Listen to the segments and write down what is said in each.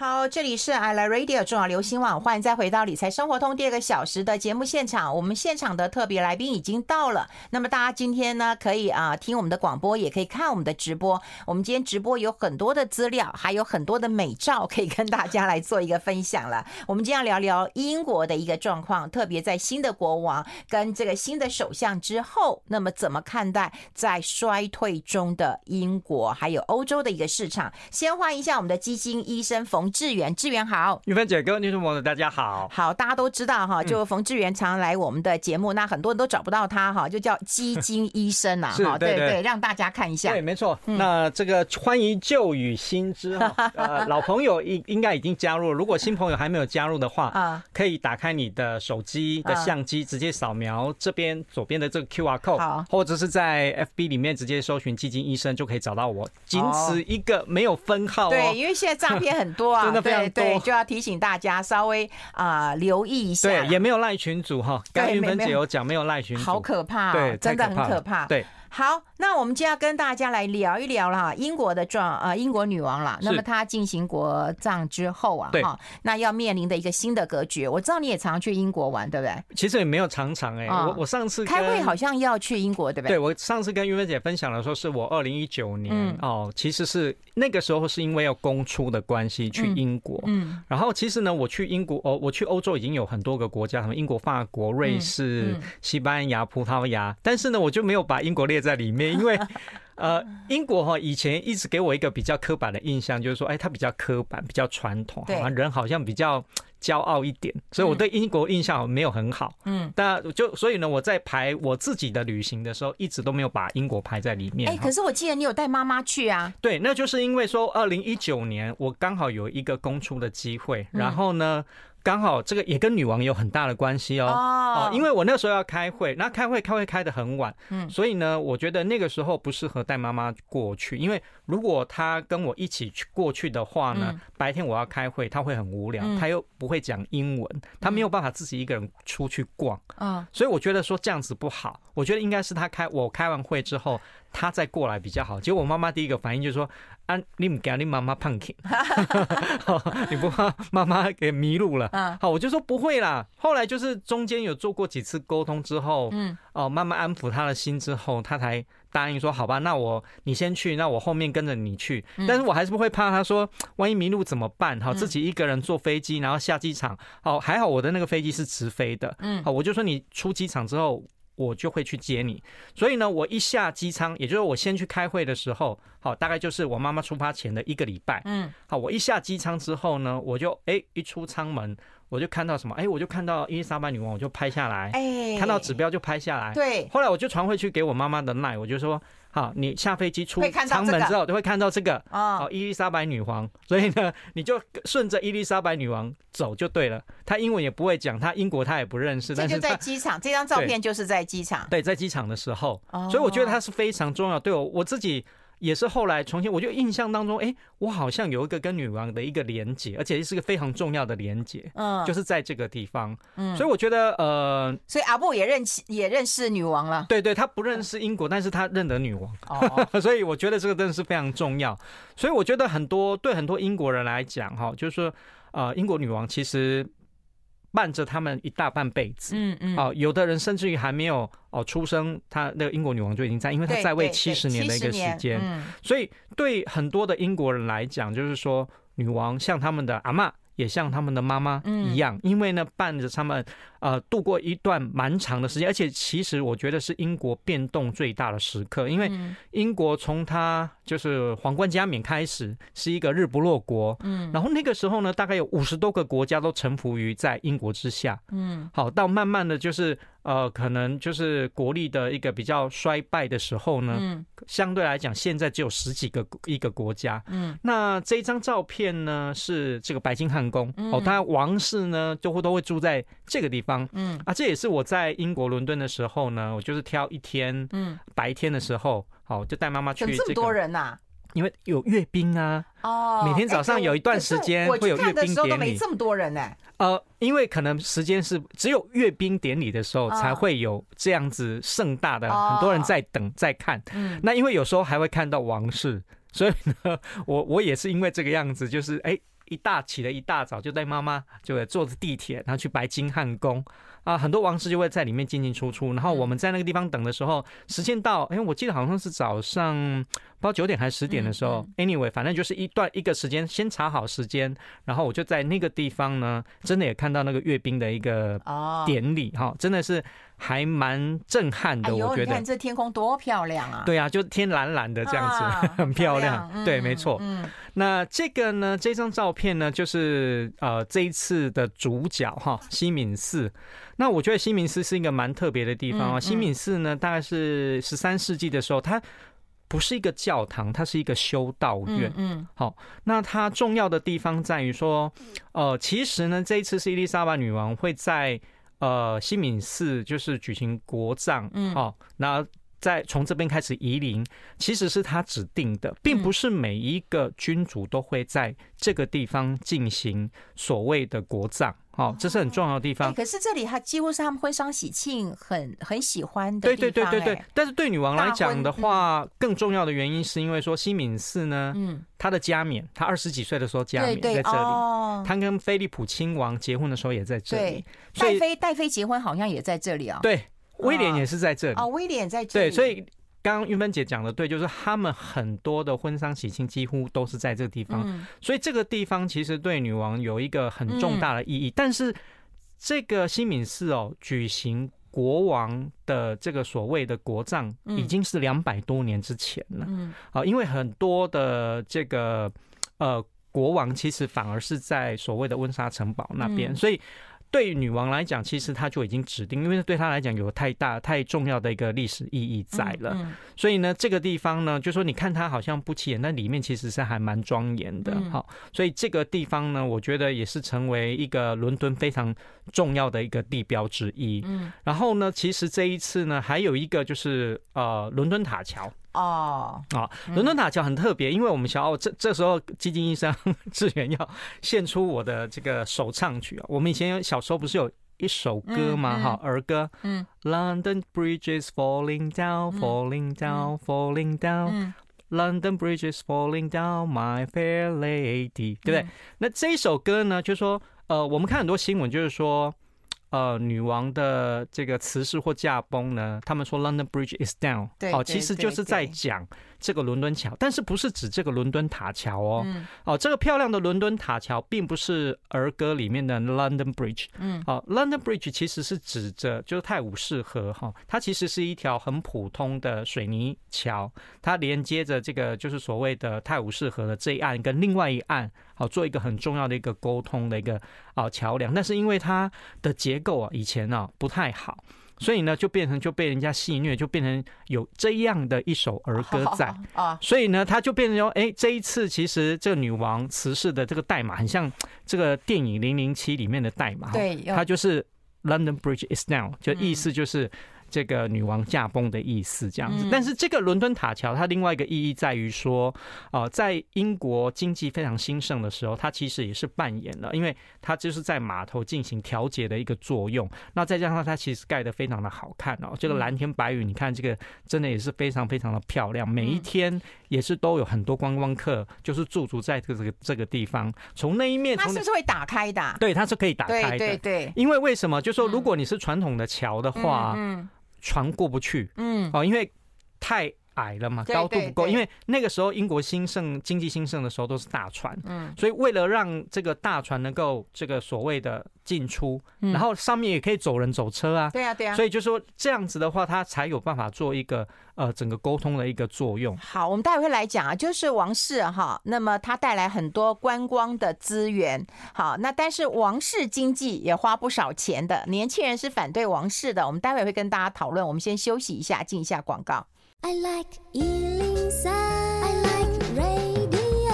好，这里是 I Like Radio 中广流行网，欢迎再回到理财生活通第二个小时的节目现场。我们现场的特别来宾已经到了，那么大家今天呢，可以啊听我们的广播，也可以看我们的直播。我们今天直播有很多的资料，还有很多的美照可以跟大家来做一个分享了。我们今天要聊聊英国的一个状况，特别在新的国王跟这个新的首相之后，那么怎么看待在衰退中的英国，还有欧洲的一个市场？先欢迎一下我们的基金医生冯志远，志远好，玉芬姐，各位听众朋友，大家好。好，大家都知道哈，就冯志远常来我们的节目，嗯、那很多人都找不到他哈，就叫基金医生啊，哈，对对，让大家看一下。对，没错。嗯、那这个欢迎旧与新知哈，呃，老朋友应应该已经加入了，如果新朋友还没有加入的话，啊，可以打开你的手机的相机，直接扫描这边左边的这个 QR code，好，或者是在 FB 里面直接搜寻基金医生就可以找到我，仅此一个，没有分号哦。对，因为现在诈骗很多啊。真的非常多，对，就要提醒大家稍微啊、呃、留意一下。对，也没有赖群主哈，刚刚韵芬姐有。讲没有赖群主，好可怕、哦，对，真的很可怕，对。好，那我们就要跟大家来聊一聊了哈，英国的状呃，英国女王了。那么她进行国葬之后啊，哈，那要面临的一个新的格局。我知道你也常常去英国玩，对不对？其实也没有常常哎、欸，我我上次开会好像要去英国，对不对？对，我上次跟玉芬姐分享的时候，是我二零一九年、嗯、哦，其实是那个时候是因为要公出的关系去英国，嗯，然后其实呢，我去英国哦，我去欧洲已经有很多个国家，什么英国、法国、瑞士、西班牙、葡萄牙，但是呢，我就没有把英国列在里面，因为。呃，英国哈以前一直给我一个比较刻板的印象，就是说，哎，他比较刻板，比较传统，好像人好像比较骄傲一点，所以我对英国印象没有很好。嗯，但就所以呢，我在排我自己的旅行的时候，一直都没有把英国排在里面。哎，可是我记得你有带妈妈去啊？对，那就是因为说，二零一九年我刚好有一个公出的机会，然后呢。刚好这个也跟女王有很大的关系哦。哦，因为我那时候要开会，那开会开会开的很晚，嗯，所以呢，我觉得那个时候不适合带妈妈过去，因为如果她跟我一起去过去的话呢，白天我要开会，她会很无聊，她又不会讲英文，她没有办法自己一个人出去逛啊，所以我觉得说这样子不好，我觉得应该是她开我开完会之后。他再过来比较好。结果我妈妈第一个反应就是说：“啊，你不给你妈妈胖起，你不怕妈妈给迷路了？”好，我就说不会啦。后来就是中间有做过几次沟通之后，嗯，哦，慢慢安抚他的心之后，他才答应说：“好吧，那我你先去，那我后面跟着你去。”但是我还是不会怕，他说万一迷路怎么办？好，自己一个人坐飞机，然后下机场。好，还好我的那个飞机是直飞的。嗯，好，我就说你出机场之后。我就会去接你，所以呢，我一下机舱，也就是我先去开会的时候，好，大概就是我妈妈出发前的一个礼拜，嗯，好，我一下机舱之后呢，我就哎一出舱门，我就看到什么，哎，我就看到伊丽莎白女王，我就拍下来，哎，看到指标就拍下来，对，后来我就传回去给我妈妈的 line，我就说。好，你下飞机出舱门之后，就会看到这个哦，伊丽莎白女王。所以呢，你就顺着伊丽莎白女王走就对了。她英文也不会讲，她英国她也不认识。这就在机场，这张照片就是在机场。对，在机场的时候，所以我觉得它是非常重要。对我我自己。也是后来重新，我就印象当中，哎，我好像有一个跟女王的一个连接，而且是一个非常重要的连接，嗯，就是在这个地方，嗯，所以我觉得，呃，所以阿布也认识也认识女王了，对对，他不认识英国，但是他认得女王，哦，所以我觉得这个真的是非常重要，所以我觉得很多对很多英国人来讲，哈，就是说，呃，英国女王其实。伴着他们一大半辈子，嗯嗯，哦，有的人甚至于还没有哦出生，他那个英国女王就已经在，因为他在位七十年的一个时间，所以对很多的英国人来讲，就是说女王像他们的阿嬷。也像他们的妈妈一样，因为呢，伴着他们呃度过一段蛮长的时间，而且其实我觉得是英国变动最大的时刻，因为英国从他就是皇冠加冕开始是一个日不落国，嗯，然后那个时候呢，大概有五十多个国家都臣服于在英国之下，嗯，好，到慢慢的就是。呃，可能就是国力的一个比较衰败的时候呢，嗯，相对来讲，现在只有十几个一个国家，嗯，那这一张照片呢是这个白金汉宫，哦，当然王室呢就会都会住在这个地方，嗯，啊，这也是我在英国伦敦的时候呢，我就是挑一天，嗯，白天的时候，好，就带妈妈去，这么多人呐。因为有阅兵啊，哦，每天早上有一段时间会有阅兵典礼，没这么多人呢。呃，因为可能时间是只有阅兵典礼的时候才会有这样子盛大的，很多人在等在看。嗯，那因为有时候还会看到王室，所以呢，我我也是因为这个样子，就是哎。一大起了一大早就带妈妈就坐着地铁，然后去白金汉宫啊，很多王室就会在里面进进出出。然后我们在那个地方等的时候，时间到，哎，我记得好像是早上。不知道九点还是十点的时候，anyway，反正就是一段一个时间，先查好时间，然后我就在那个地方呢，真的也看到那个阅兵的一个典礼哈，真的是还蛮震撼的。我觉得，你看这天空多漂亮啊！对啊，就天蓝蓝的这样子，很漂亮。对，没错。那这个呢，这张照片呢，就是呃这一次的主角哈，西敏寺。那我觉得西敏寺是一个蛮特别的地方啊。西敏寺呢，大概是十三世纪的时候，它。不是一个教堂，它是一个修道院。嗯，好，那它重要的地方在于说，呃，其实呢，这一次是伊丽莎白女王会在呃西敏寺就是举行国葬，嗯，好，那在从这边开始移灵，其实是她指定的，并不是每一个君主都会在这个地方进行所谓的国葬。哦，这是很重要的地方。可是这里它几乎是他们婚丧喜庆很很喜欢的。对对对对对。但是对女王来讲的话，更重要的原因是因为说西敏寺呢，嗯，她的加冕，她二十几岁的时候加冕在这里。她跟菲利普亲王结婚的时候也在这里。戴妃戴妃结婚好像也在这里啊。对，威廉也是在这里。哦，威廉在这里。对，所以。刚刚玉芬姐讲的对，就是他们很多的婚丧喜庆几乎都是在这个地方，所以这个地方其实对女王有一个很重大的意义。但是这个新敏寺哦，举行国王的这个所谓的国葬，已经是两百多年之前了。啊，因为很多的这个呃国王其实反而是在所谓的温莎城堡那边，所以。对于女王来讲，其实她就已经指定，因为对她来讲有太大、太重要的一个历史意义在了。所以呢，这个地方呢，就说你看它好像不起眼，但里面其实是还蛮庄严的。好，所以这个地方呢，我觉得也是成为一个伦敦非常重要的一个地标之一。嗯然后呢，其实这一次呢，还有一个就是呃，伦敦塔桥。哦，啊，伦敦塔桥很特别，因为我们想要这这时候，基金医生志远要献出我的这个首唱曲啊。我们以前小时候不是有一首歌嘛？哈，儿歌，嗯，London Bridge is falling down, falling down, falling down, London Bridge is falling down, my fair lady，对不对？那这一首歌呢，就是说，呃，我们看很多新闻，就是说。呃，女王的这个辞世或驾崩呢，他们说 London Bridge is down，哦，其实就是在讲。这个伦敦桥，但是不是指这个伦敦塔桥哦？哦，这个漂亮的伦敦塔桥并不是儿歌里面的 London Bridge。嗯，哦，London Bridge 其实是指着就是泰晤士河哈，它其实是一条很普通的水泥桥，它连接着这个就是所谓的泰晤士河的这一岸跟另外一岸，好做一个很重要的一个沟通的一个啊桥梁。但是因为它的结构啊以前啊不太好。所以呢，就变成就被人家戏虐，就变成有这样的一首儿歌在啊。所以呢，他就变成说，哎，这一次其实这个女王辞世的这个代码很像这个电影《零零七》里面的代码，对，它就是 London Bridge is down，就意思就是。这个女王驾崩的意思这样子，但是这个伦敦塔桥它另外一个意义在于说，呃，在英国经济非常兴盛的时候，它其实也是扮演了，因为它就是在码头进行调节的一个作用。那再加上它其实盖得非常的好看哦，这个蓝天白云，你看这个真的也是非常非常的漂亮。每一天也是都有很多观光客就是驻足在这个这个地方。从那一面，它是不是会打开的？对，它是可以打开的。对对对。因为为什么？就说如果你是传统的桥的话，嗯。船过不去，嗯，哦，因为太矮了嘛，高度不够。因为那个时候英国兴盛、经济兴盛的时候都是大船，嗯，所以为了让这个大船能够这个所谓的进出，然后上面也可以走人走车啊，对啊对啊，所以就说这样子的话，它才有办法做一个呃整个沟通的一个作用。好，我们待会会来讲啊，就是王室哈，那么它带来很多观光的资源，好，那但是王室经济也花不少钱的，年轻人是反对王室的，我们待会会跟大家讨论。我们先休息一下，进一下广告。I like 103, I like radio。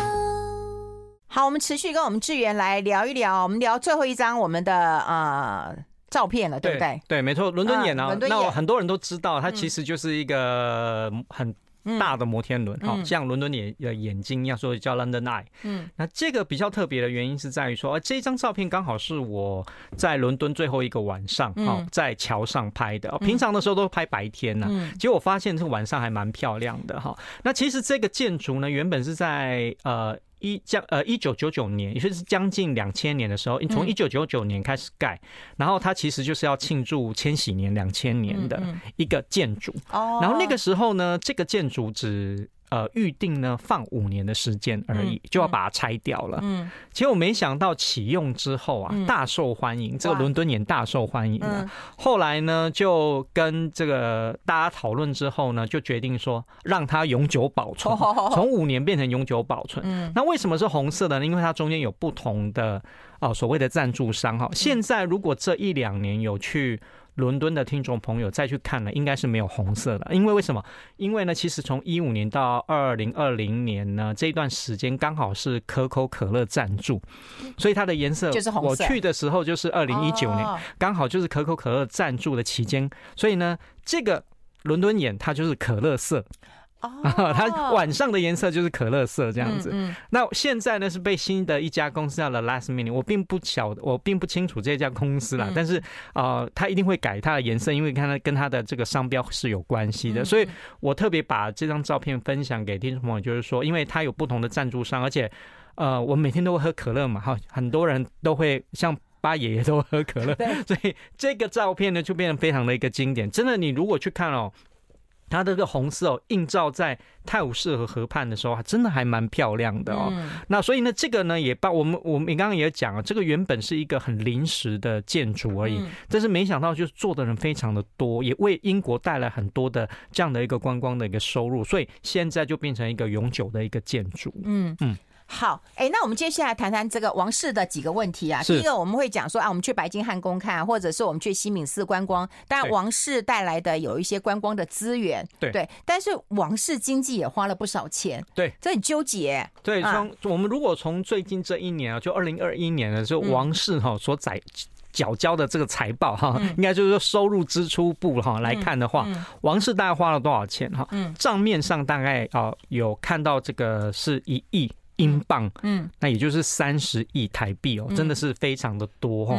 好，我们持续跟我们志源来聊一聊，我们聊最后一张我们的呃照片了，对不对？对，没错，伦敦眼啊，嗯、那很多人都知道，它其实就是一个很。大的摩天轮，好像伦敦眼的眼睛一样，所以叫 London Eye。嗯，那这个比较特别的原因是在于说，呃，这张照片刚好是我在伦敦最后一个晚上，好在桥上拍的。平常的时候都拍白天呢，结果我发现这个晚上还蛮漂亮的哈。那其实这个建筑呢，原本是在呃。一将呃一九九九年，也就是将近两千年的时候，从一九九九年开始盖，然后它其实就是要庆祝千禧年两千年的一个建筑。然后那个时候呢，这个建筑只。呃，预定呢放五年的时间而已，就要把它拆掉了。嗯，结果没想到启用之后啊，大受欢迎。这个伦敦眼大受欢迎了。后来呢，就跟这个大家讨论之后呢，就决定说让它永久保存，从五年变成永久保存。嗯那为什么是红色的呢？因为它中间有不同的哦，所谓的赞助商哈。现在如果这一两年有去。伦敦的听众朋友再去看呢，应该是没有红色的，因为为什么？因为呢，其实从一五年到二零二零年呢，这一段时间刚好是可口可乐赞助，所以它的颜色就是红色。我去的时候就是二零一九年，刚好就是可口可乐赞助的期间，所以呢，这个伦敦眼它就是可乐色。哦，它晚上的颜色就是可乐色这样子。嗯，那现在呢是被新的一家公司叫 The Last Minute，我并不晓得，我并不清楚这家公司啦。但是呃，它一定会改它的颜色，因为看它跟它的这个商标是有关系的。所以我特别把这张照片分享给听众朋友，就是说，因为它有不同的赞助商，而且呃，我每天都会喝可乐嘛，哈，很多人都会像八爷爷都喝可乐，所以这个照片呢就变得非常的一个经典。真的，你如果去看哦。它的这个红色哦，映照在泰晤士河河畔的时候，还真的还蛮漂亮的哦。那所以呢，这个呢也把我们我们刚刚也讲了，这个原本是一个很临时的建筑而已，但是没想到就是做的人非常的多，也为英国带来很多的这样的一个观光的一个收入，所以现在就变成一个永久的一个建筑。嗯嗯。好，哎，那我们接下来谈谈这个王室的几个问题啊。第一个，我们会讲说啊，我们去白金汉宫看，或者是我们去西敏寺观光，当然王室带来的有一些观光的资源，对对。但是王室经济也花了不少钱，对，这很纠结。对，从我们如果从最近这一年啊，就二零二一年的时候，王室哈所载缴交的这个财报哈，应该就是说收入支出部哈来看的话，王室大概花了多少钱哈？账面上大概啊有看到这个是一亿。英镑，嗯，那也就是三十亿台币哦，真的是非常的多哈。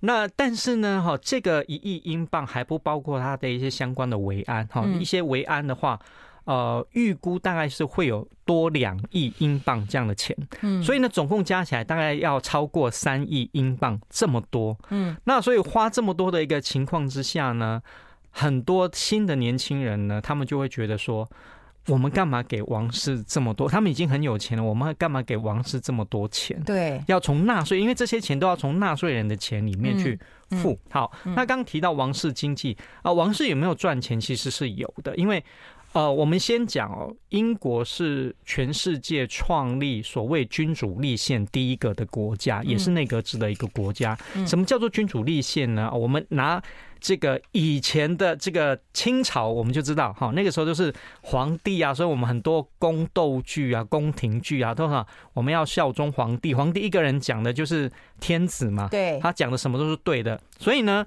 那但是呢，哈，这个一亿英镑还不包括它的一些相关的维安哈，一些维安的话，呃，预估大概是会有多两亿英镑这样的钱，嗯，所以呢，总共加起来大概要超过三亿英镑这么多，嗯，那所以花这么多的一个情况之下呢，很多新的年轻人呢，他们就会觉得说。我们干嘛给王室这么多？他们已经很有钱了，我们干嘛给王室这么多钱？对，要从纳税，因为这些钱都要从纳税人的钱里面去付。好，那刚提到王室经济啊，王室有没有赚钱？其实是有的，因为呃，我们先讲哦，英国是全世界创立所谓君主立宪第一个的国家，也是内阁制的一个国家。什么叫做君主立宪呢？我们拿。这个以前的这个清朝，我们就知道哈，那个时候就是皇帝啊，所以我们很多宫斗剧啊、宫廷剧啊，都哈，我们要效忠皇帝，皇帝一个人讲的就是天子嘛，对，他讲的什么都是对的，所以呢。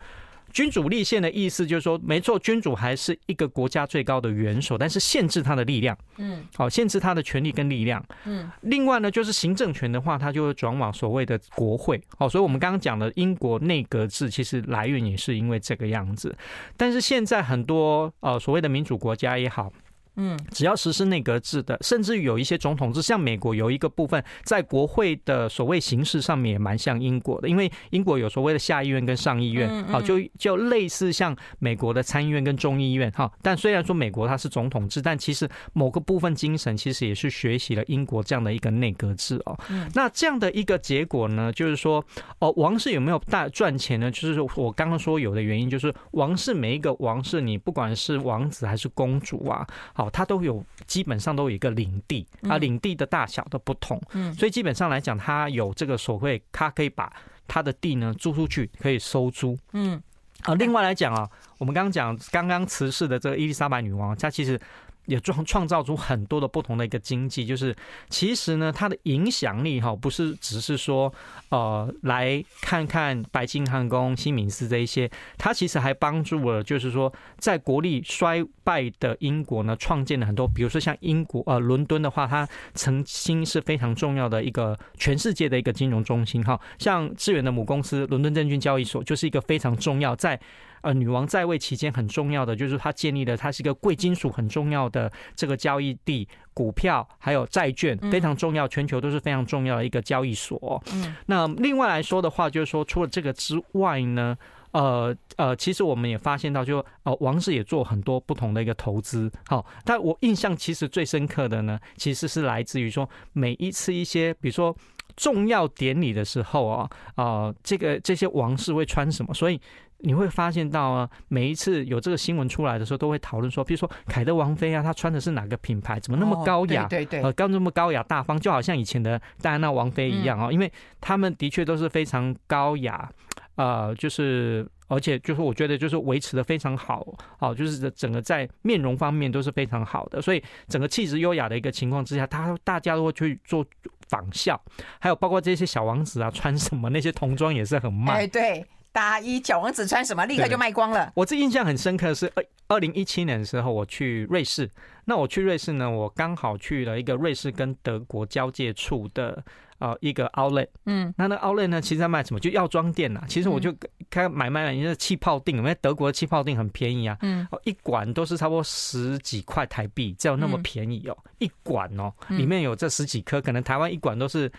君主立宪的意思就是说，没错，君主还是一个国家最高的元首，但是限制他的力量，嗯，好，限制他的权力跟力量，嗯。另外呢，就是行政权的话，他就会转往所谓的国会，哦，所以我们刚刚讲的英国内阁制，其实来源也是因为这个样子。但是现在很多呃所谓的民主国家也好。嗯，只要实施内阁制的，甚至于有一些总统制，像美国有一个部分在国会的所谓形式上面也蛮像英国的，因为英国有所谓的下议院跟上议院，好，就就类似像美国的参议院跟众议院哈。但虽然说美国它是总统制，但其实某个部分精神其实也是学习了英国这样的一个内阁制哦。那这样的一个结果呢，就是说哦，王室有没有大赚钱呢？就是我刚刚说有的原因，就是王室每一个王室，你不管是王子还是公主啊。哦，它都有基本上都有一个领地啊，领地的大小都不同，嗯，所以基本上来讲，它有这个所谓，它可以把它的地呢租出去，可以收租，嗯，啊，另外来讲啊，我们刚刚讲刚刚辞世的这个伊丽莎白女王，她其实。也创创造出很多的不同的一个经济，就是其实呢，它的影响力哈，不是只是说呃来看看白金汉宫、新敏寺这一些，它其实还帮助了，就是说在国力衰败的英国呢，创建了很多，比如说像英国呃伦敦的话，它曾经是非常重要的一个全世界的一个金融中心哈，像致远的母公司伦敦证券交易所就是一个非常重要在。呃女王在位期间很重要的，就是她建立了它是一个贵金属很重要的这个交易地，股票还有债券非常重要，全球都是非常重要的一个交易所。嗯，那另外来说的话，就是说除了这个之外呢。呃呃，其实我们也发现到就，就呃，王室也做很多不同的一个投资，好，但我印象其实最深刻的呢，其实是来自于说每一次一些，比如说重要典礼的时候啊，呃，这个这些王室会穿什么，所以你会发现到啊，每一次有这个新闻出来的时候，都会讨论说，比如说凯特王妃啊，她穿的是哪个品牌，怎么那么高雅，对对，呃，刚这么高雅大方，就好像以前的戴安娜王妃一样啊，因为他们的确都是非常高雅。呃，就是，而且就是，我觉得就是维持的非常好，哦，就是整个在面容方面都是非常好的，所以整个气质优雅的一个情况之下，他大家都会去做仿效，还有包括这些小王子啊，穿什么那些童装也是很慢，哎，对，大衣小王子穿什么立刻就卖光了。我这印象很深刻的是二二零一七年的时候，我去瑞士，那我去瑞士呢，我刚好去了一个瑞士跟德国交界处的。呃，一个 outlet，嗯，那那 outlet 呢，其实在卖什么？就药妆店呐。其实我就开买卖了，因为气泡锭，因为德国的气泡锭很便宜啊，嗯，一管都是差不多十几块台币，只有那么便宜哦，一管哦，里面有这十几颗，可能台湾一管都是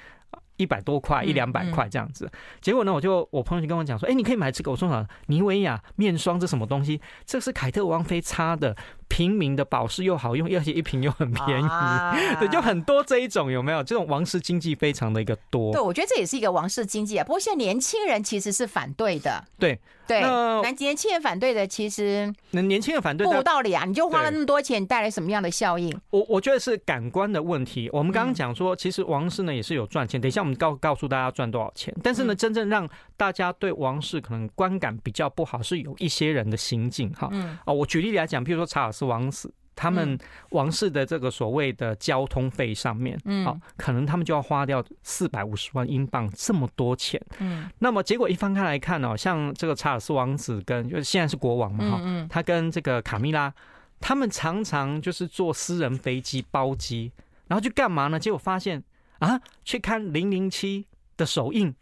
一百多块，一两百块这样子。结果呢，我就我朋友就跟我讲说，哎，你可以买这个，我说啥？妮维雅面霜这什么东西？这是凯特王妃擦的。平民的保湿又好用，而且一瓶又很便宜，啊、对，就很多这一种有没有？这种王室经济非常的一个多。对，我觉得这也是一个王室经济啊。不过现在年轻人其实是反对的。对对，那年轻人反对的其实那年轻人反对不无道理啊！你就花了那么多钱，带来什么样的效应？我我觉得是感官的问题。我们刚刚讲说，其实王室呢也是有赚钱。等一下我们告告诉大家赚多少钱。但是呢，真正让大家对王室可能观感比较不好，是有一些人的心境哈。嗯。啊，我举例来讲，譬如说查尔斯王子。他们王室的这个所谓的交通费上面，嗯，好，可能他们就要花掉四百五十万英镑这么多钱，嗯，那么结果一翻开来看哦，像这个查尔斯王子跟就是现在是国王嘛，哈，嗯，他跟这个卡米拉，他们常常就是坐私人飞机包机，然后去干嘛呢？结果发现啊，去看零零七的首映，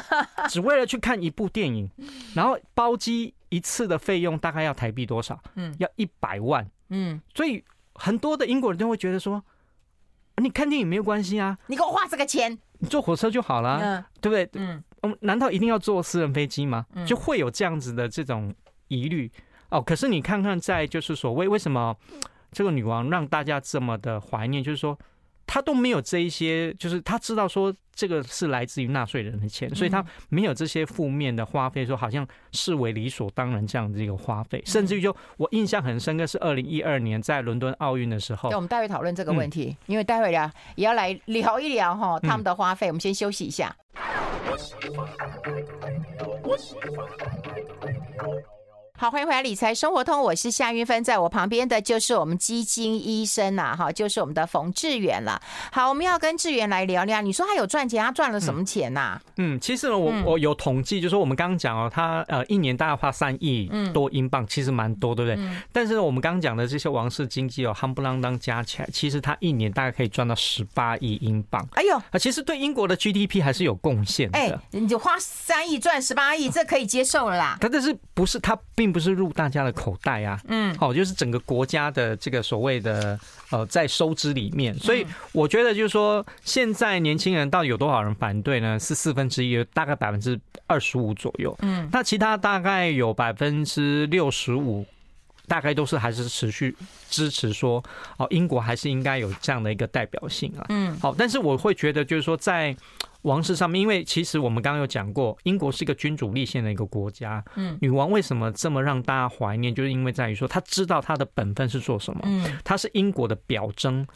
只为了去看一部电影，然后包机一次的费用大概要台币多少？嗯，要一百万。嗯，所以很多的英国人都会觉得说，你看电影没有关系啊，你给我花这个钱，你坐火车就好了，嗯、对不对？嗯，难道一定要坐私人飞机吗？就会有这样子的这种疑虑哦。可是你看看，在就是所谓为什么这个女王让大家这么的怀念，就是说。他都没有这一些，就是他知道说这个是来自于纳税人的钱，所以他没有这些负面的花费，说好像视为理所当然这样的一个花费，甚至于就我印象很深刻是二零一二年在伦敦奥运的时候，对，我们待会讨论这个问题，因为待会呀也要来聊一聊哈他们的花费，我们先休息一下。好，欢迎回来理财生活通，我是夏云芬，在我旁边的就是我们基金医生呐，哈，就是我们的冯志远了。好，我们要跟志远来聊聊，你说他有赚钱，他赚了什么钱呐？嗯，其实呢，我我有统计，就是说我们刚刚讲哦，他呃一年大概花三亿多英镑，其实蛮多，对不对？但是呢，我们刚刚讲的这些王室经济哦，夯不啷当加起来，其实他一年大概可以赚到十八亿英镑。哎呦，啊，其实对英国的 GDP 还是有贡献的。哎，你就花三亿赚十八亿，这可以接受了啦。他这是不是他并。并不是入大家的口袋啊，嗯，好，就是整个国家的这个所谓的呃，在收支里面，所以我觉得就是说，现在年轻人到底有多少人反对呢？是四分之一，大概百分之二十五左右，嗯，那其他大概有百分之六十五，大概都是还是持续支持说，哦，英国还是应该有这样的一个代表性啊，嗯，好，但是我会觉得就是说在。王室上面，因为其实我们刚刚有讲过，英国是一个君主立宪的一个国家。嗯，女王为什么这么让大家怀念？就是因为在于说，她知道她的本分是做什么。嗯，她是英国的表征，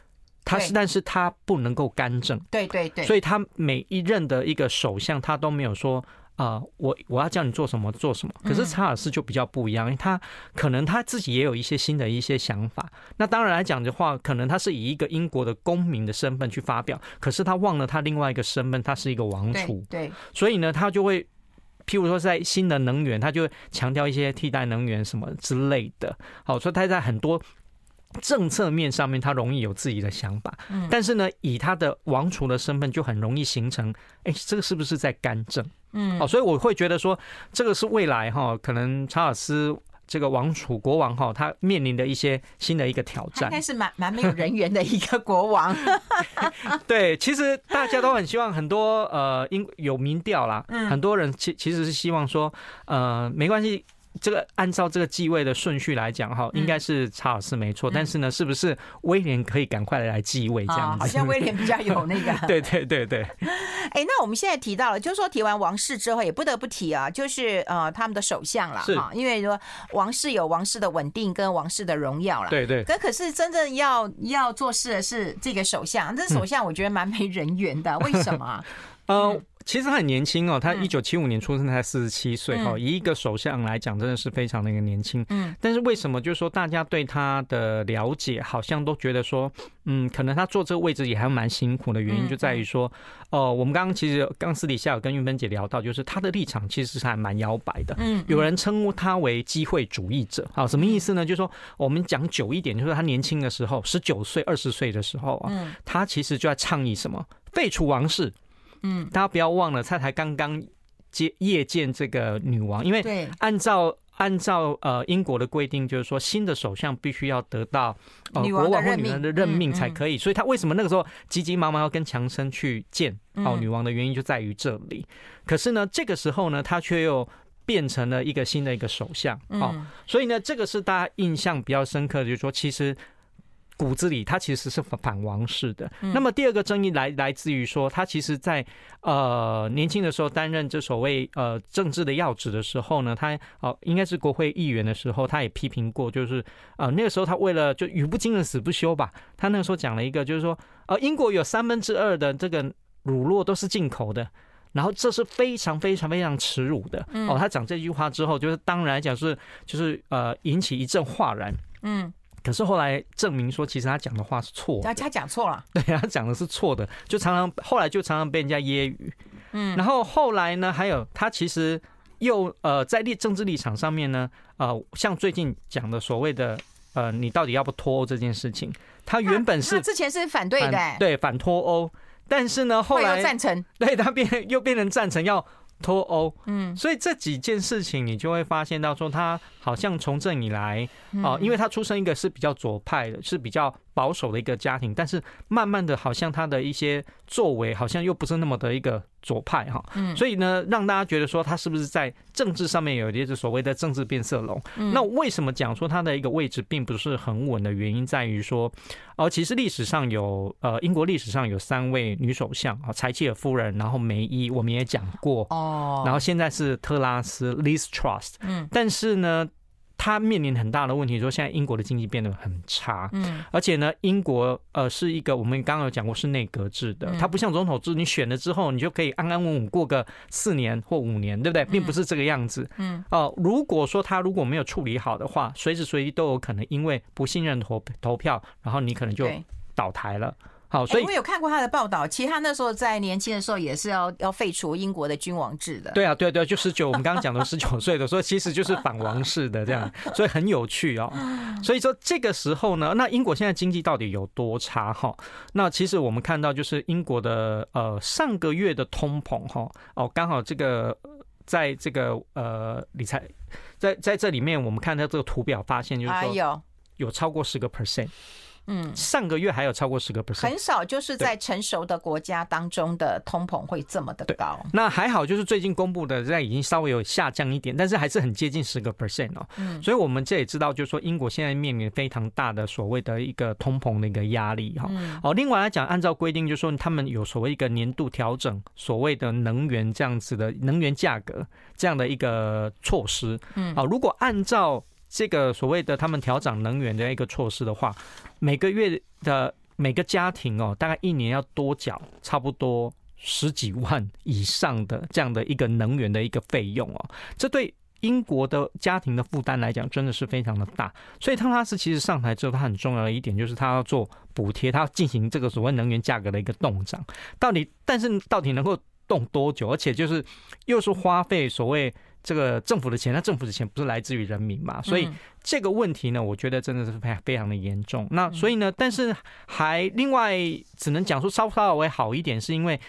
她是，但是她不能够干政。对对对，所以她每一任的一个首相，她都没有说。啊、呃，我我要叫你做什么做什么。可是查尔斯就比较不一样，因为他可能他自己也有一些新的一些想法。那当然来讲的话，可能他是以一个英国的公民的身份去发表，可是他忘了他另外一个身份，他是一个王储。对，所以呢，他就会，譬如说在新的能源，他就会强调一些替代能源什么之类的。好，所以他在很多政策面上面，他容易有自己的想法。但是呢，以他的王储的身份，就很容易形成，哎，这个是不是在干政？嗯，哦，所以我会觉得说，这个是未来哈，可能查尔斯。这个王储国王哈，他面临的一些新的一个挑战，应该是蛮蛮没有人缘的一个国王。对，其实大家都很希望很多呃，因有民调啦，很多人其其实是希望说，呃，没关系。这个按照这个继位的顺序来讲哈，应该是查尔斯没错，但是呢，是不是威廉可以赶快来继位这样子？好像威廉比较有那个。对对对对。哎，那我们现在提到了，就是说提完王室之后，也不得不提啊，就是呃他们的首相了哈，因为说王室有王室的稳定跟王室的荣耀了。对对。可可是真正要要做事的是这个首相，这首相我觉得蛮没人缘的，为什么？嗯。其实他很年轻哦，他一九七五年出生，才四十七岁哈。以一个首相来讲，真的是非常的一个年轻。嗯，但是为什么就是说大家对他的了解，好像都觉得说，嗯，可能他坐这个位置也还蛮辛苦的原因，就在于说，哦，我们刚刚其实刚私底下有跟玉芬姐聊到，就是他的立场其实是还蛮摇摆的。嗯，有人称呼他为机会主义者。好，什么意思呢？就是说我们讲久一点，就是他年轻的时候，十九岁、二十岁的时候啊，他其实就在倡议什么废除王室。嗯，大家不要忘了，他才刚刚接谒见这个女王，因为按照按照呃英国的规定，就是说新的首相必须要得到呃国王或女王的任命才可以，所以他为什么那个时候急急忙忙要跟强生去见哦女王的原因就在于这里。可是呢，这个时候呢，他却又变成了一个新的一个首相哦，所以呢，这个是大家印象比较深刻的，就是说其实。骨子里，他其实是反王室的。那么第二个争议来来自于说，他其实在呃年轻的时候担任这所谓呃政治的要职的时候呢，他哦应该是国会议员的时候，他也批评过，就是呃那个时候他为了就语不惊人死不休吧，他那个时候讲了一个，就是说呃英国有三分之二的这个乳酪都是进口的，然后这是非常非常非常耻辱的。哦，他讲这句话之后，就是当然来讲是就是呃引起一阵哗然。嗯。可是后来证明说，其实他讲的话是错的。他讲错了。对，他讲的是错的，就常常后来就常常被人家揶揄。嗯，然后后来呢，还有他其实又呃在立政治立场上面呢，呃，像最近讲的所谓的呃，你到底要不脱欧这件事情，他原本是他之前是反对的，对，反脱欧，但是呢后来赞成，对他变又变成赞成要脱欧。嗯，所以这几件事情你就会发现到说他。好像从政以来，哦，因为他出生一个是比较左派的，是比较保守的一个家庭，但是慢慢的，好像他的一些作为，好像又不是那么的一个左派哈，嗯，所以呢，让大家觉得说他是不是在政治上面有一些所谓的政治变色龙？那为什么讲说他的一个位置并不是很稳的原因，在于说，哦，其实历史上有呃，英国历史上有三位女首相啊，柴契尔夫人，然后梅伊，我们也讲过哦，然后现在是特拉斯 Liz Truss，嗯，但是呢。他面临很大的问题，说现在英国的经济变得很差，嗯，而且呢，英国呃是一个我们刚刚有讲过是内阁制的，它不像总统制，你选了之后你就可以安安稳稳过个四年或五年，对不对？并不是这个样子，嗯，哦，如果说他如果没有处理好的话，随时随地都有可能因为不信任投投票，然后你可能就倒台了。好，所以、欸、我有看过他的报道。其实他那时候在年轻的时候也是要要废除英国的君王制的。对啊，对啊对啊，就十九，我们刚刚讲的十九岁的，所以其实就是反王室的这样，所以很有趣哦。所以说这个时候呢，那英国现在经济到底有多差哈？那其实我们看到就是英国的呃上个月的通膨哈哦，刚好这个在这个呃理财在在这里面我们看到这个图表发现就是说有有超过十个 percent。嗯，上个月还有超过十个 percent，很少，就是在成熟的国家当中的通膨会这么的高。那还好，就是最近公布的，现在已经稍微有下降一点，但是还是很接近十个 percent 哦。嗯，所以我们这也知道，就是说英国现在面临非常大的所谓的一个通膨的一个压力哈。哦，另外来讲，按照规定，就是说他们有所谓一个年度调整，所谓的能源这样子的能源价格这样的一个措施。嗯，好，如果按照这个所谓的他们调整能源的一个措施的话，每个月的每个家庭哦，大概一年要多缴差不多十几万以上的这样的一个能源的一个费用哦，这对英国的家庭的负担来讲真的是非常的大。所以特拉斯其实上台之后，他很重要的一点就是他要做补贴，他要进行这个所谓能源价格的一个动涨。到底，但是到底能够动多久？而且就是又是花费所谓。这个政府的钱，那政府的钱不是来自于人民嘛？所以这个问题呢，我觉得真的是非常非常的严重。那所以呢，但是还另外只能讲说稍稍微好一点，是因为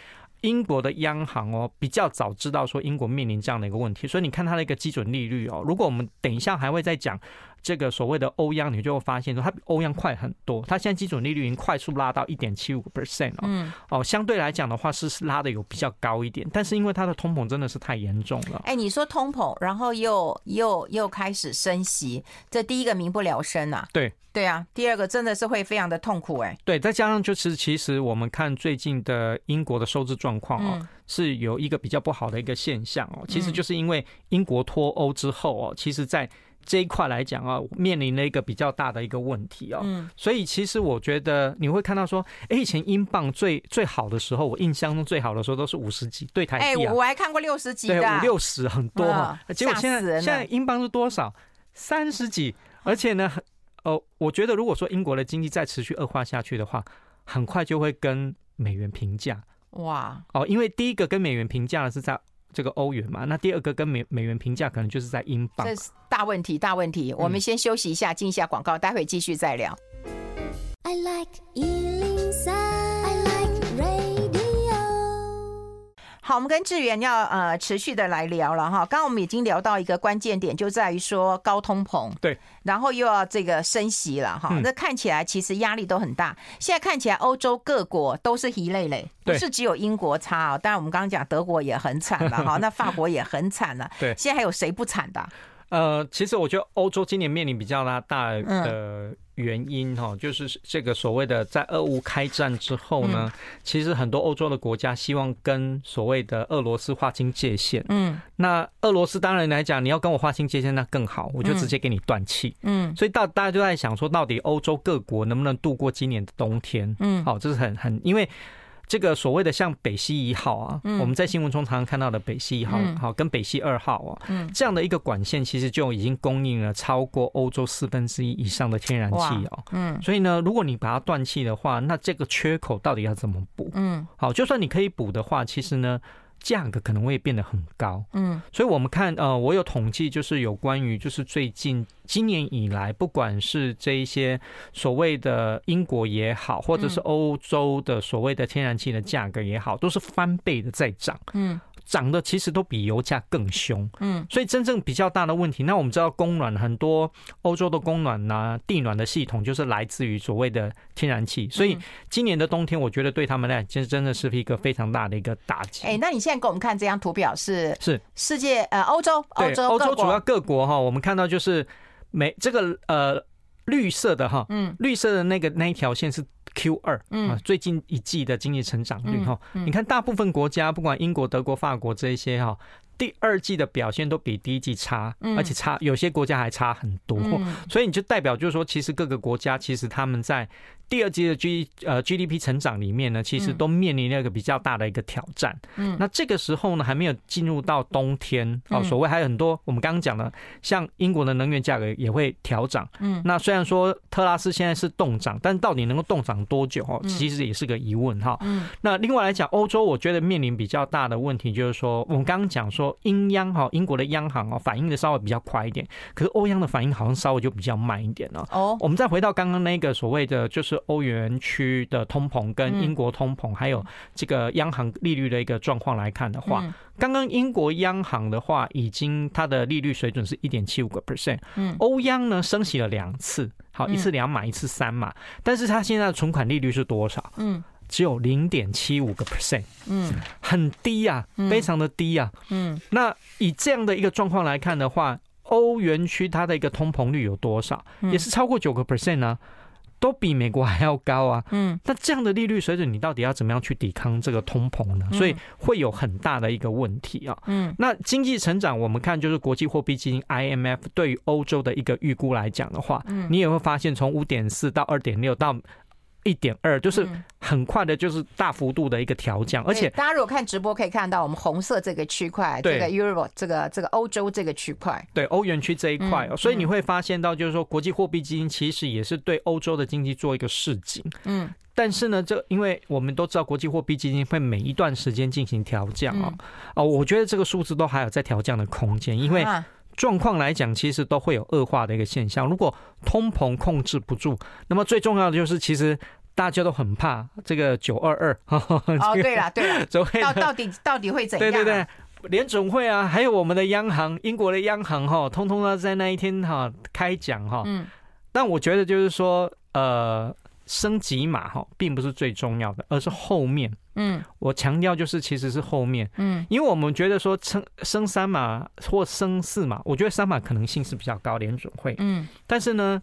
英国的央行哦比较早知道说英国面临这样的一个问题，所以你看它的一个基准利率哦，如果我们等一下还会再讲。这个所谓的欧央，你就会发现说它比欧央快很多，它现在基准利率已经快速拉到一点七五个 percent 了。嗯，哦，相对来讲的话是拉的有比较高一点，但是因为它的通膨真的是太严重了。哎，你说通膨，然后又又又开始升息，这第一个民不聊生啊。对对啊，第二个真的是会非常的痛苦哎。对，再加上就是其实我们看最近的英国的收支状况哦，是有一个比较不好的一个现象哦，其实就是因为英国脱欧之后哦，其实在这一块来讲啊，面临了一个比较大的一个问题哦，嗯，所以其实我觉得你会看到说，哎，以前英镑最最好的时候，我印象中最好的时候都是五十几对台币，哎，我还看过六十几的，对，五六十很多哈，结果现在现在英镑是多少？三十几，而且呢，呃，我觉得如果说英国的经济再持续恶化下去的话，很快就会跟美元平价，哇，哦，因为第一个跟美元平价的是在。这个欧元嘛，那第二个跟美美元评价可能就是在英镑。这是大问题，大问题。我们先休息一下，进一下广告，待会继续再聊。I like 好，我们跟志远要呃持续的来聊了哈。刚刚我们已经聊到一个关键点，就在于说高通膨，对，然后又要这个升息了哈。那看起来其实压力都很大。现在看起来欧洲各国都是一类类，不是只有英国差啊。当然我们刚刚讲德国也很惨了哈，那法国也很惨了。对，现在还有谁不惨的？呃，其实我觉得欧洲今年面临比较大大的原因哈，就是这个所谓的在俄乌开战之后呢，其实很多欧洲的国家希望跟所谓的俄罗斯划清界限。嗯，那俄罗斯当然来讲，你要跟我划清界限那更好，我就直接给你断气。嗯，所以到大家就在想说，到底欧洲各国能不能度过今年的冬天？嗯，好，这是很很因为。这个所谓的像北溪一号啊，嗯、我们在新闻中常常看到的北溪一号，好、嗯、跟北溪二号啊，嗯、这样的一个管线其实就已经供应了超过欧洲四分之一以上的天然气哦。嗯，所以呢，如果你把它断气的话，那这个缺口到底要怎么补？嗯，好，就算你可以补的话，其实呢。价格可能会变得很高，嗯，所以我们看，呃，我有统计，就是有关于，就是最近今年以来，不管是这一些所谓的英国也好，或者是欧洲的所谓的天然气的价格也好，都是翻倍的在涨，嗯。涨的其实都比油价更凶，嗯，所以真正比较大的问题，那我们知道供暖很多欧洲的供暖呐、地暖的系统就是来自于所谓的天然气，所以今年的冬天，我觉得对他们来讲，其实真的是一个非常大的一个打击。哎，那你现在给我们看这张图表是是。世界呃欧洲欧洲欧洲主要各国哈，我们看到就是美这个呃绿色的哈，嗯，绿色的那个那一条线是。Q 二啊，最近一季的经济成长率哈，你看大部分国家，不管英国、德国、法国这一些哈。第二季的表现都比第一季差，而且差有些国家还差很多，所以你就代表就是说，其实各个国家其实他们在第二季的 G 呃 GDP 成长里面呢，其实都面临了一个比较大的一个挑战。嗯，那这个时候呢，还没有进入到冬天哦，所谓还有很多我们刚刚讲的，像英国的能源价格也会调涨。嗯，那虽然说特拉斯现在是冻涨，但到底能够冻涨多久哦，其实也是个疑问哈。嗯，那另外来讲，欧洲我觉得面临比较大的问题就是说，我们刚刚讲说。英央哈，英国的央行哦，反应的稍微比较快一点，可是欧央的反应好像稍微就比较慢一点了。哦，我们再回到刚刚那个所谓的，就是欧元区的通膨跟英国通膨，还有这个央行利率的一个状况来看的话，刚刚英国央行的话，已经它的利率水准是一点七五个 percent。嗯，欧央呢升息了两次，好，一次两码，一次三码，但是它现在的存款利率是多少？嗯。只有零点七五个 percent，嗯，很低呀，非常的低呀，嗯。那以这样的一个状况来看的话，欧元区它的一个通膨率有多少？也是超过九个 percent 呢，都比美国还要高啊。嗯。那这样的利率水准，你到底要怎么样去抵抗这个通膨呢？所以会有很大的一个问题啊。嗯。那经济成长，我们看就是国际货币基金 IMF 对于欧洲的一个预估来讲的话，嗯，你也会发现从五点四到二点六到。一点二，就是很快的，就是大幅度的一个调降，而且大家如果看直播可以看到，我们红色这个区块，这个 Euro 这个这个欧洲这个区块，对欧元区这一块，所以你会发现到，就是说国际货币基金其实也是对欧洲的经济做一个示警，嗯，但是呢，这因为我们都知道国际货币基金会每一段时间进行调降啊，哦，我觉得这个数字都还有在调降的空间，因为。状况来讲，其实都会有恶化的一个现象。如果通膨控制不住，那么最重要的就是，其实大家都很怕这个九二二。哦，对了对了，到到底到底会怎样？对对对，联准会啊，还有我们的央行，英国的央行哈，通通都在那一天哈开讲哈。嗯。但我觉得就是说，呃。升级码哈，并不是最重要的，而是后面。嗯，我强调就是其实是后面。嗯，因为我们觉得说升升三码或升四码，我觉得三码可能性是比较高，联准会。嗯，但是呢，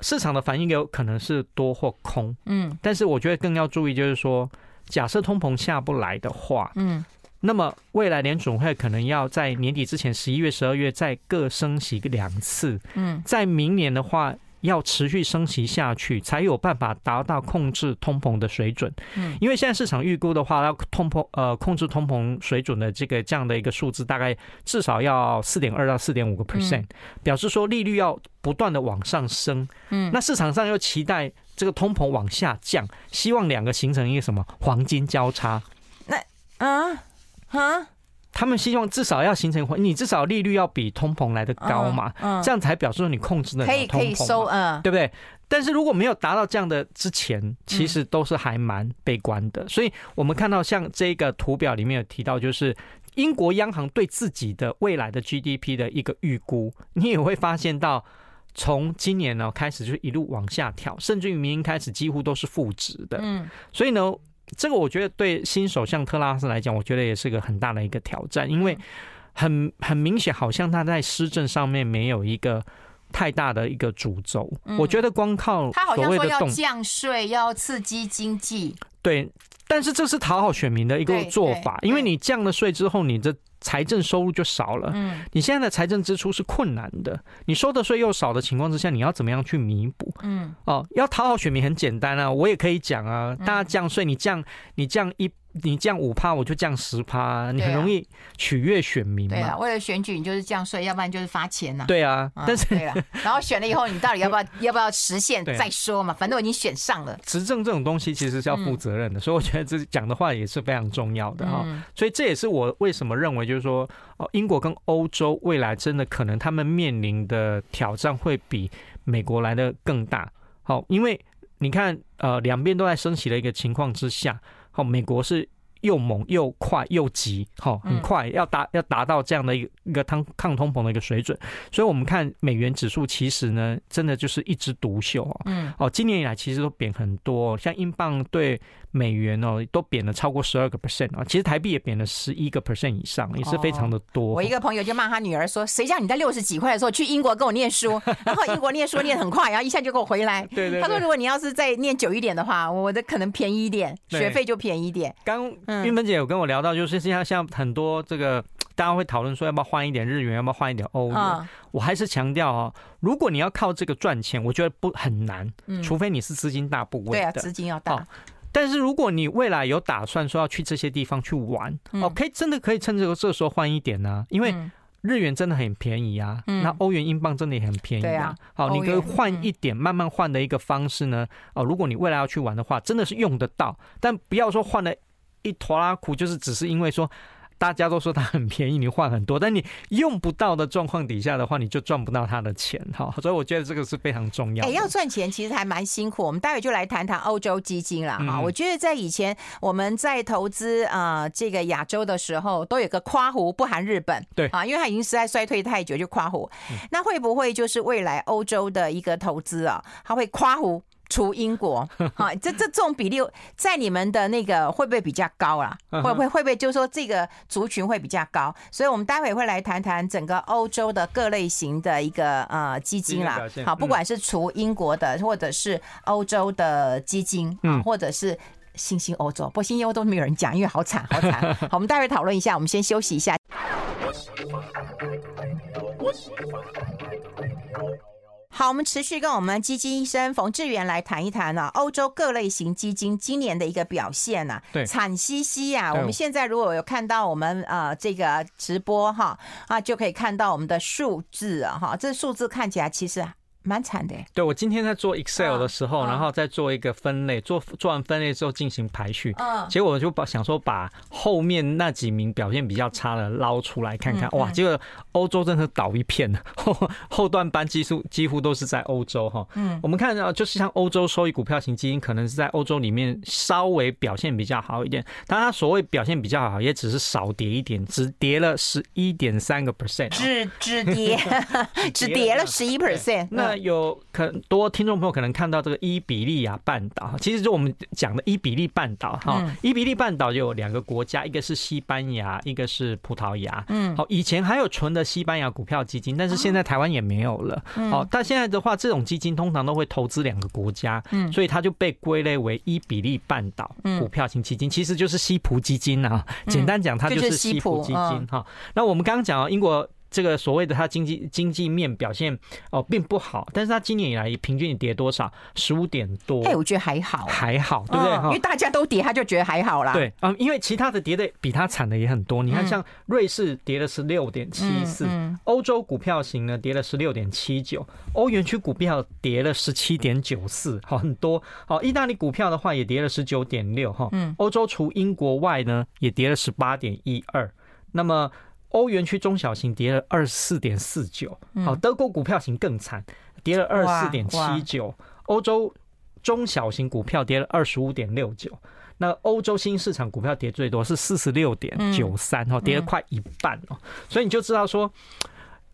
市场的反应有可能是多或空。嗯，但是我觉得更要注意就是说，假设通膨下不来的话，嗯，那么未来联准会可能要在年底之前，十一月、十二月再各升息两次。嗯，在明年的话。要持续升息下去，才有办法达到控制通膨的水准。嗯，因为现在市场预估的话，要通膨呃控制通膨水准的这个这样的一个数字，大概至少要四点二到四点五个 percent，表示说利率要不断的往上升。嗯，那市场上又期待这个通膨往下降，希望两个形成一个什么黄金交叉？那啊啊。他们希望至少要形成，你至少利率要比通膨来的高嘛，这样才表示说你控制的可以可以收，嗯，对不对？但是如果没有达到这样的之前，其实都是还蛮悲观的。所以我们看到像这个图表里面有提到，就是英国央行对自己的未来的 GDP 的一个预估，你也会发现到从今年呢开始就一路往下跳，甚至于明年开始几乎都是负值的。嗯，所以呢。这个我觉得对新首相特拉斯来讲，我觉得也是个很大的一个挑战，因为很很明显，好像他在施政上面没有一个太大的一个主轴。我觉得光靠他好像说要降税，要刺激经济，对，但是这是讨好选民的一个做法，因为你降了税之后，你这。财政收入就少了，嗯，你现在的财政支出是困难的，你收的税又少的情况之下，你要怎么样去弥补？嗯，哦，要讨好选民很简单啊，我也可以讲啊，大家降税，你降，你降一。你降五趴，我就降十趴，你很容易取悦选民嘛。对啊，为了选举，你就是降税，要不然就是发钱呐。对啊，但是对啊，然后选了以后，你到底要不要 要不要实现再说嘛？反正我已经选上了。执政这种东西其实是要负责任的，所以我觉得这讲的话也是非常重要的哈。所以这也是我为什么认为，就是说，哦，英国跟欧洲未来真的可能他们面临的挑战会比美国来的更大。好，因为你看，呃，两边都在升息的一个情况之下。好，美国是又猛又快又急，哈，很快要达要达到这样的一个一个抗抗通膨的一个水准，所以我们看美元指数其实呢，真的就是一枝独秀哦。嗯，哦，今年以来其实都贬很多，像英镑对美元哦，都贬了超过十二个 percent 啊，其实台币也贬了十一个 percent 以上，也是非常的多。我一个朋友就骂他女儿说：“谁叫你在六十几块的时候去英国跟我念书，然后英国念书念很快，然后一下就给我回来。”对对。他说：“如果你要是再念久一点的话，我的可能便宜一点，学费就便宜一点。”刚韵芬姐有跟我聊到，就是现在像很多这个 大家会讨论说要不要换一点日元，要不要换一点欧元。我还是强调哦，如果你要靠这个赚钱，我觉得不很难，除非你是资金大部位的。对啊，资金要大。但是如果你未来有打算说要去这些地方去玩，哦，可以真的可以趁这个这时候换一点呢，因为日元真的很便宜啊，那欧元、英镑真的也很便宜啊。好，你可以换一点，慢慢换的一个方式呢。哦，如果你未来要去玩的话，真的是用得到，但不要说换了一拖拉苦，就是只是因为说。大家都说它很便宜，你换很多，但你用不到的状况底下的话，你就赚不到它的钱哈。所以我觉得这个是非常重要的。哎，要赚钱其实还蛮辛苦。我们待会就来谈谈欧洲基金了哈。我觉得在以前我们在投资啊这个亚洲的时候，都有个夸胡不含日本，对啊，因为它已经实在衰退太久，就夸胡。那会不会就是未来欧洲的一个投资啊，它会夸胡？除英国，好，这这这种比例在你们的那个会不会比较高啦？会不会会不会就是说这个族群会比较高？所以我们待会会来谈谈整个欧洲的各类型的一个呃基金啦。好，不管是除英国的，或者是欧洲的基金啊，或者是新兴欧洲，不过新兴欧洲都没有人讲，因为好惨好惨。好，我们待会讨论一下，我们先休息一下。好，我们持续跟我们基金医生冯志远来谈一谈呢，欧洲各类型基金今年的一个表现呢，对，惨兮兮呀。我们现在如果有看到我们呃这个直播哈啊，就可以看到我们的数字啊哈，这数字看起来其实。蛮惨的。对，我今天在做 Excel 的时候，然后再做一个分类，做做完分类之后进行排序。嗯，结果我就把想说把后面那几名表现比较差的捞出来看看。哇，结果欧洲真的倒一片，后 后段班几乎几乎都是在欧洲哈。嗯，我们看到就是像欧洲收益股票型基金，可能是在欧洲里面稍微表现比较好一点，但它所谓表现比较好，也只是少跌一点，只跌了十一点三个 percent，只只跌 只跌了十一 percent。那有很多听众朋友可能看到这个伊比利亚半岛，其实就我们讲的伊比利半岛哈，伊比利半岛就有两个国家，一个是西班牙，一个是葡萄牙。嗯，好，以前还有纯的西班牙股票基金，但是现在台湾也没有了。好，但现在的话，这种基金通常都会投资两个国家，嗯，所以它就被归类为伊比利半岛股票型基金，其实就是西葡基金啊。简单讲，它就是西葡基金哈。那我们刚刚讲到英国。这个所谓的它经济经济面表现哦并不好，但是它今年以来平均跌多少？十五点多。哎，我觉得还好，还好，对不对？因为大家都跌，他就觉得还好啦。对，嗯，因为其他的跌的比它惨的也很多。你看，像瑞士跌了十六点七四，欧洲股票型呢跌了十六点七九，欧元区股票跌了十七点九四，好很多。好，意大利股票的话也跌了十九点六，哈，嗯，欧洲除英国外呢也跌了十八点一二，那么。欧元区中小型跌了二十四点四九，好，德国股票型更惨，跌了二十四点七九。欧洲中小型股票跌了二十五点六九，那欧洲新市场股票跌最多是四十六点九三，哈，跌了快一半哦，所以你就知道说。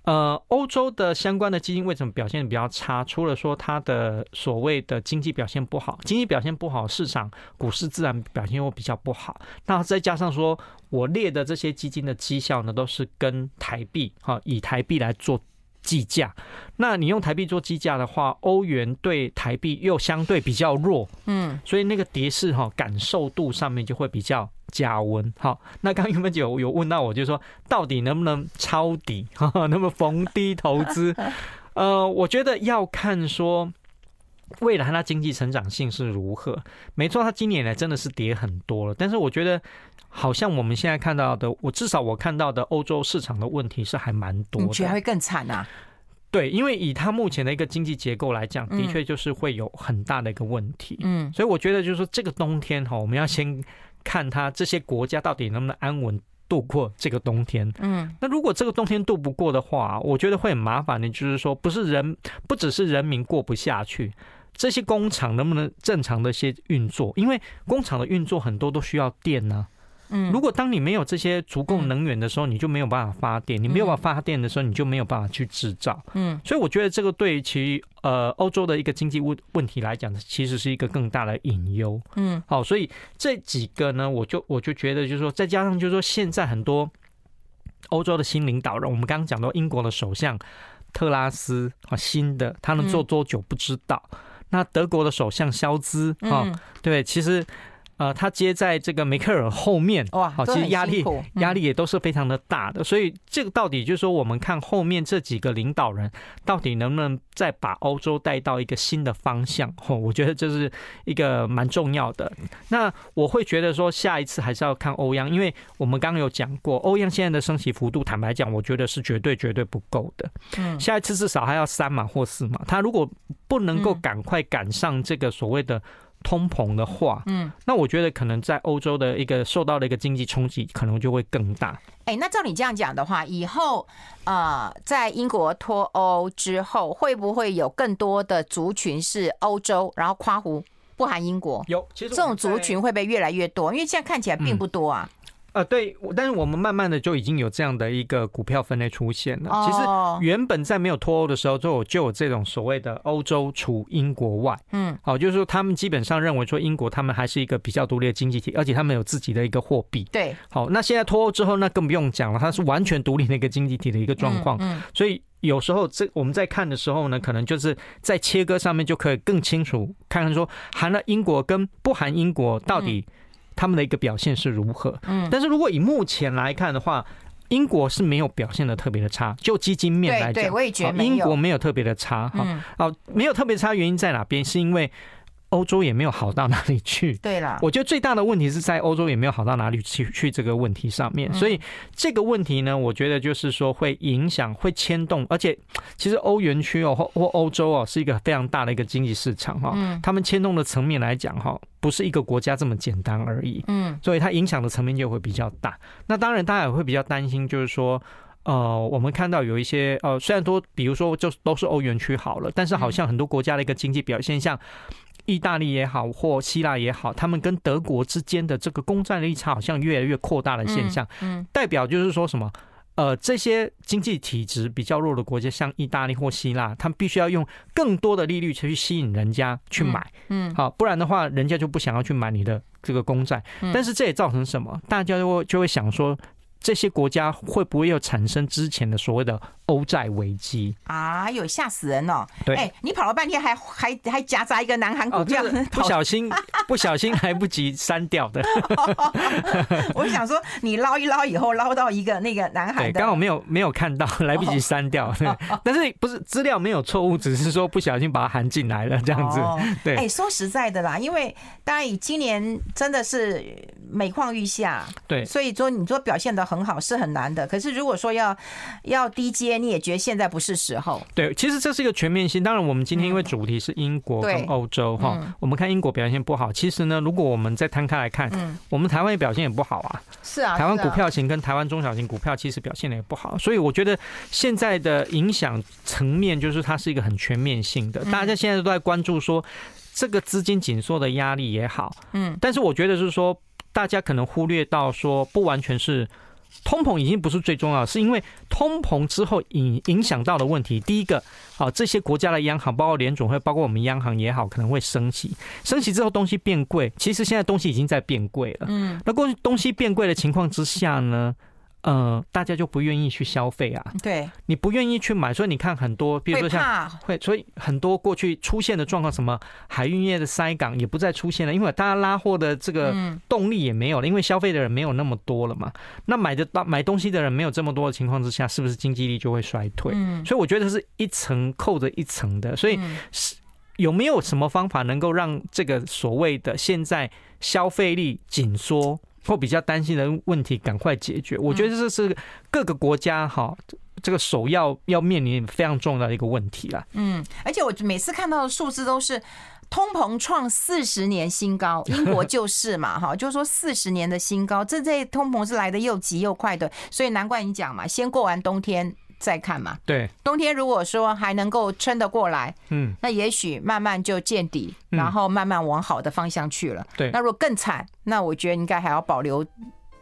呃，欧洲的相关的基金为什么表现比较差？除了说它的所谓的经济表现不好，经济表现不好，市场股市自然表现会比较不好。那再加上说我列的这些基金的绩效呢，都是跟台币哈，以台币来做计价。那你用台币做计价的话，欧元对台币又相对比较弱，嗯，所以那个跌势哈，感受度上面就会比较。加温好，那刚刚原本有有问到我，就说到底能不能抄底，能不能逢低投资？呃，我觉得要看说未来它经济成长性是如何。没错，它今年来真的是跌很多了，但是我觉得好像我们现在看到的，我至少我看到的欧洲市场的问题是还蛮多的，你觉得会更惨啊？对，因为以它目前的一个经济结构来讲，的确就是会有很大的一个问题。嗯，所以我觉得就是说这个冬天哈，我们要先。看他这些国家到底能不能安稳度过这个冬天。嗯，那如果这个冬天度不过的话，我觉得会很麻烦的。就是说，不是人，不只是人民过不下去，这些工厂能不能正常的一些运作？因为工厂的运作很多都需要电呢。嗯，如果当你没有这些足够能源的时候，你就没有办法发电。你没有办法发电的时候，你就没有办法去制造。嗯，所以我觉得这个对于其呃欧洲的一个经济问问题来讲，其实是一个更大的隐忧。嗯，好，所以这几个呢，我就我就觉得就是说，再加上就是说，现在很多欧洲的新领导人，我们刚刚讲到英国的首相特拉斯啊，新的他能做多久不知道。那德国的首相肖兹啊，对，其实。呃，他接在这个梅克尔后面，哇，好，其实压力压力也都是非常的大的，所以这个到底就是说，我们看后面这几个领导人到底能不能再把欧洲带到一个新的方向？哦，我觉得这是一个蛮重要的。那我会觉得说，下一次还是要看欧央，因为我们刚刚有讲过，欧央现在的升息幅度，坦白讲，我觉得是绝对绝对不够的。嗯，下一次至少还要三码或四码，他如果不能够赶快赶上这个所谓的。通膨的话，嗯，那我觉得可能在欧洲的一个受到的一个经济冲击，可能就会更大。哎，那照你这样讲的话，以后呃，在英国脱欧之后，会不会有更多的族群是欧洲，然后夸胡不含英国？有，其实这种族群会不会越来越多？因为现在看起来并不多啊。嗯呃，对，但是我们慢慢的就已经有这样的一个股票分类出现了。其实原本在没有脱欧的时候，就有就有这种所谓的欧洲除英国外，嗯，好，就是说他们基本上认为说英国他们还是一个比较独立的经济体，而且他们有自己的一个货币。对，好，那现在脱欧之后，那更不用讲了，它是完全独立的一个经济体的一个状况。嗯，所以有时候这我们在看的时候呢，可能就是在切割上面就可以更清楚看看说含了英国跟不含英国到底。他们的一个表现是如何？嗯，但是如果以目前来看的话，英国是没有表现的特别的差。就基金面来讲，对，我也觉得英国没有特别的差。哈，哦，没有特别差，原因在哪边？是因为欧洲也没有好到哪里去。对啦，我觉得最大的问题是在欧洲也没有好到哪里去去这个问题上面。所以这个问题呢，我觉得就是说会影响、会牵动，而且其实欧元区哦或或欧洲哦是一个非常大的一个经济市场哈。嗯。他们牵动的层面来讲哈，不是一个国家这么简单而已。嗯。所以它影响的层面就会比较大。那当然，大家也会比较担心，就是说。呃，我们看到有一些呃，虽然说，比如说就都是欧元区好了，但是好像很多国家的一个经济表现，像意大利也好或希腊也好，他们跟德国之间的这个公债利差好像越来越扩大的现象，嗯，代表就是说什么？呃，这些经济体质比较弱的国家，像意大利或希腊，他们必须要用更多的利率去吸引人家去买，嗯，好，不然的话，人家就不想要去买你的这个公债，但是这也造成什么？大家就会就会想说。这些国家会不会又产生之前的所谓的欧债危机啊？有吓死人哦！对，哎，你跑了半天还还还夹杂一个南韩股票，不小心 不小心来不及删掉的。我想说，你捞一捞以后捞到一个那个南韩的，刚好没有没有看到，来不及删掉。但是不是资料没有错误，只是说不小心把它含进来了这样子。对，哎，说实在的啦，因为当然以今年真的是每况愈下，对，所以说你说表现的很。很好是很难的，可是如果说要要低阶，你也觉得现在不是时候。对，其实这是一个全面性。当然，我们今天因为主题是英国跟欧洲哈，我们看英国表现不好。其实呢，如果我们再摊开来看，我们台湾也表现也不好啊。是啊，台湾股票型跟台湾中小型股票其实表现的也不好。所以我觉得现在的影响层面就是它是一个很全面性的。大家现在都在关注说这个资金紧缩的压力也好，嗯，但是我觉得是说大家可能忽略到说不完全是。通膨已经不是最重要，是因为通膨之后影影响到的问题。第一个，啊，这些国家的央行，包括联总会，包括我们央行也好，可能会升息。升息之后东西变贵，其实现在东西已经在变贵了。嗯，那过去东西变贵的情况之下呢？呃，大家就不愿意去消费啊。对，你不愿意去买，所以你看很多，比如说像会，所以很多过去出现的状况，什么海运业的塞港也不再出现了，因为大家拉货的这个动力也没有了，因为消费的人没有那么多了嘛。那买的到买东西的人没有这么多的情况之下，是不是经济力就会衰退？所以我觉得是一层扣着一层的。所以是有没有什么方法能够让这个所谓的现在消费力紧缩？或比较担心的问题，赶快解决。我觉得这是各个国家哈，这个首要要面临非常重要的一个问题啦。嗯，而且我每次看到的数字都是通膨创四十年新高，英国就是嘛，哈，就是说四十年的新高，这这通膨是来的又急又快的，所以难怪你讲嘛，先过完冬天。再看嘛，对，冬天如果说还能够撑得过来，嗯，那也许慢慢就见底，然后慢慢往好的方向去了。对，那如果更惨，那我觉得应该还要保留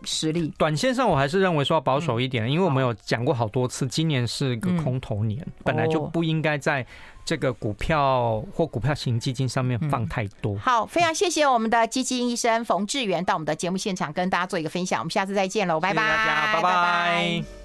实力。短线上我还是认为说要保守一点，因为我们有讲过好多次，今年是个空头年，本来就不应该在这个股票或股票型基金上面放太多。好，非常谢谢我们的基金医生冯志源到我们的节目现场跟大家做一个分享，我们下次再见喽，拜拜，大家拜拜。